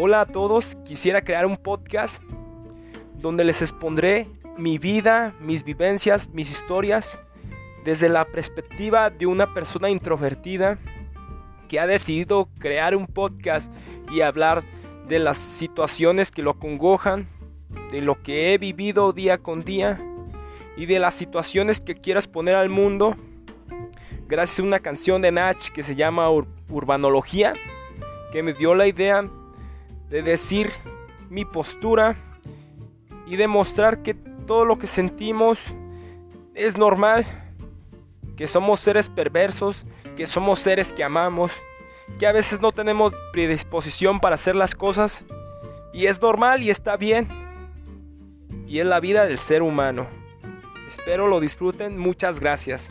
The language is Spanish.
Hola a todos, quisiera crear un podcast donde les expondré mi vida, mis vivencias, mis historias desde la perspectiva de una persona introvertida que ha decidido crear un podcast y hablar de las situaciones que lo acongojan, de lo que he vivido día con día y de las situaciones que quiero exponer al mundo gracias a una canción de Nach que se llama Urbanología, que me dio la idea de decir mi postura y demostrar que todo lo que sentimos es normal, que somos seres perversos, que somos seres que amamos, que a veces no tenemos predisposición para hacer las cosas y es normal y está bien. Y es la vida del ser humano. Espero lo disfruten. Muchas gracias.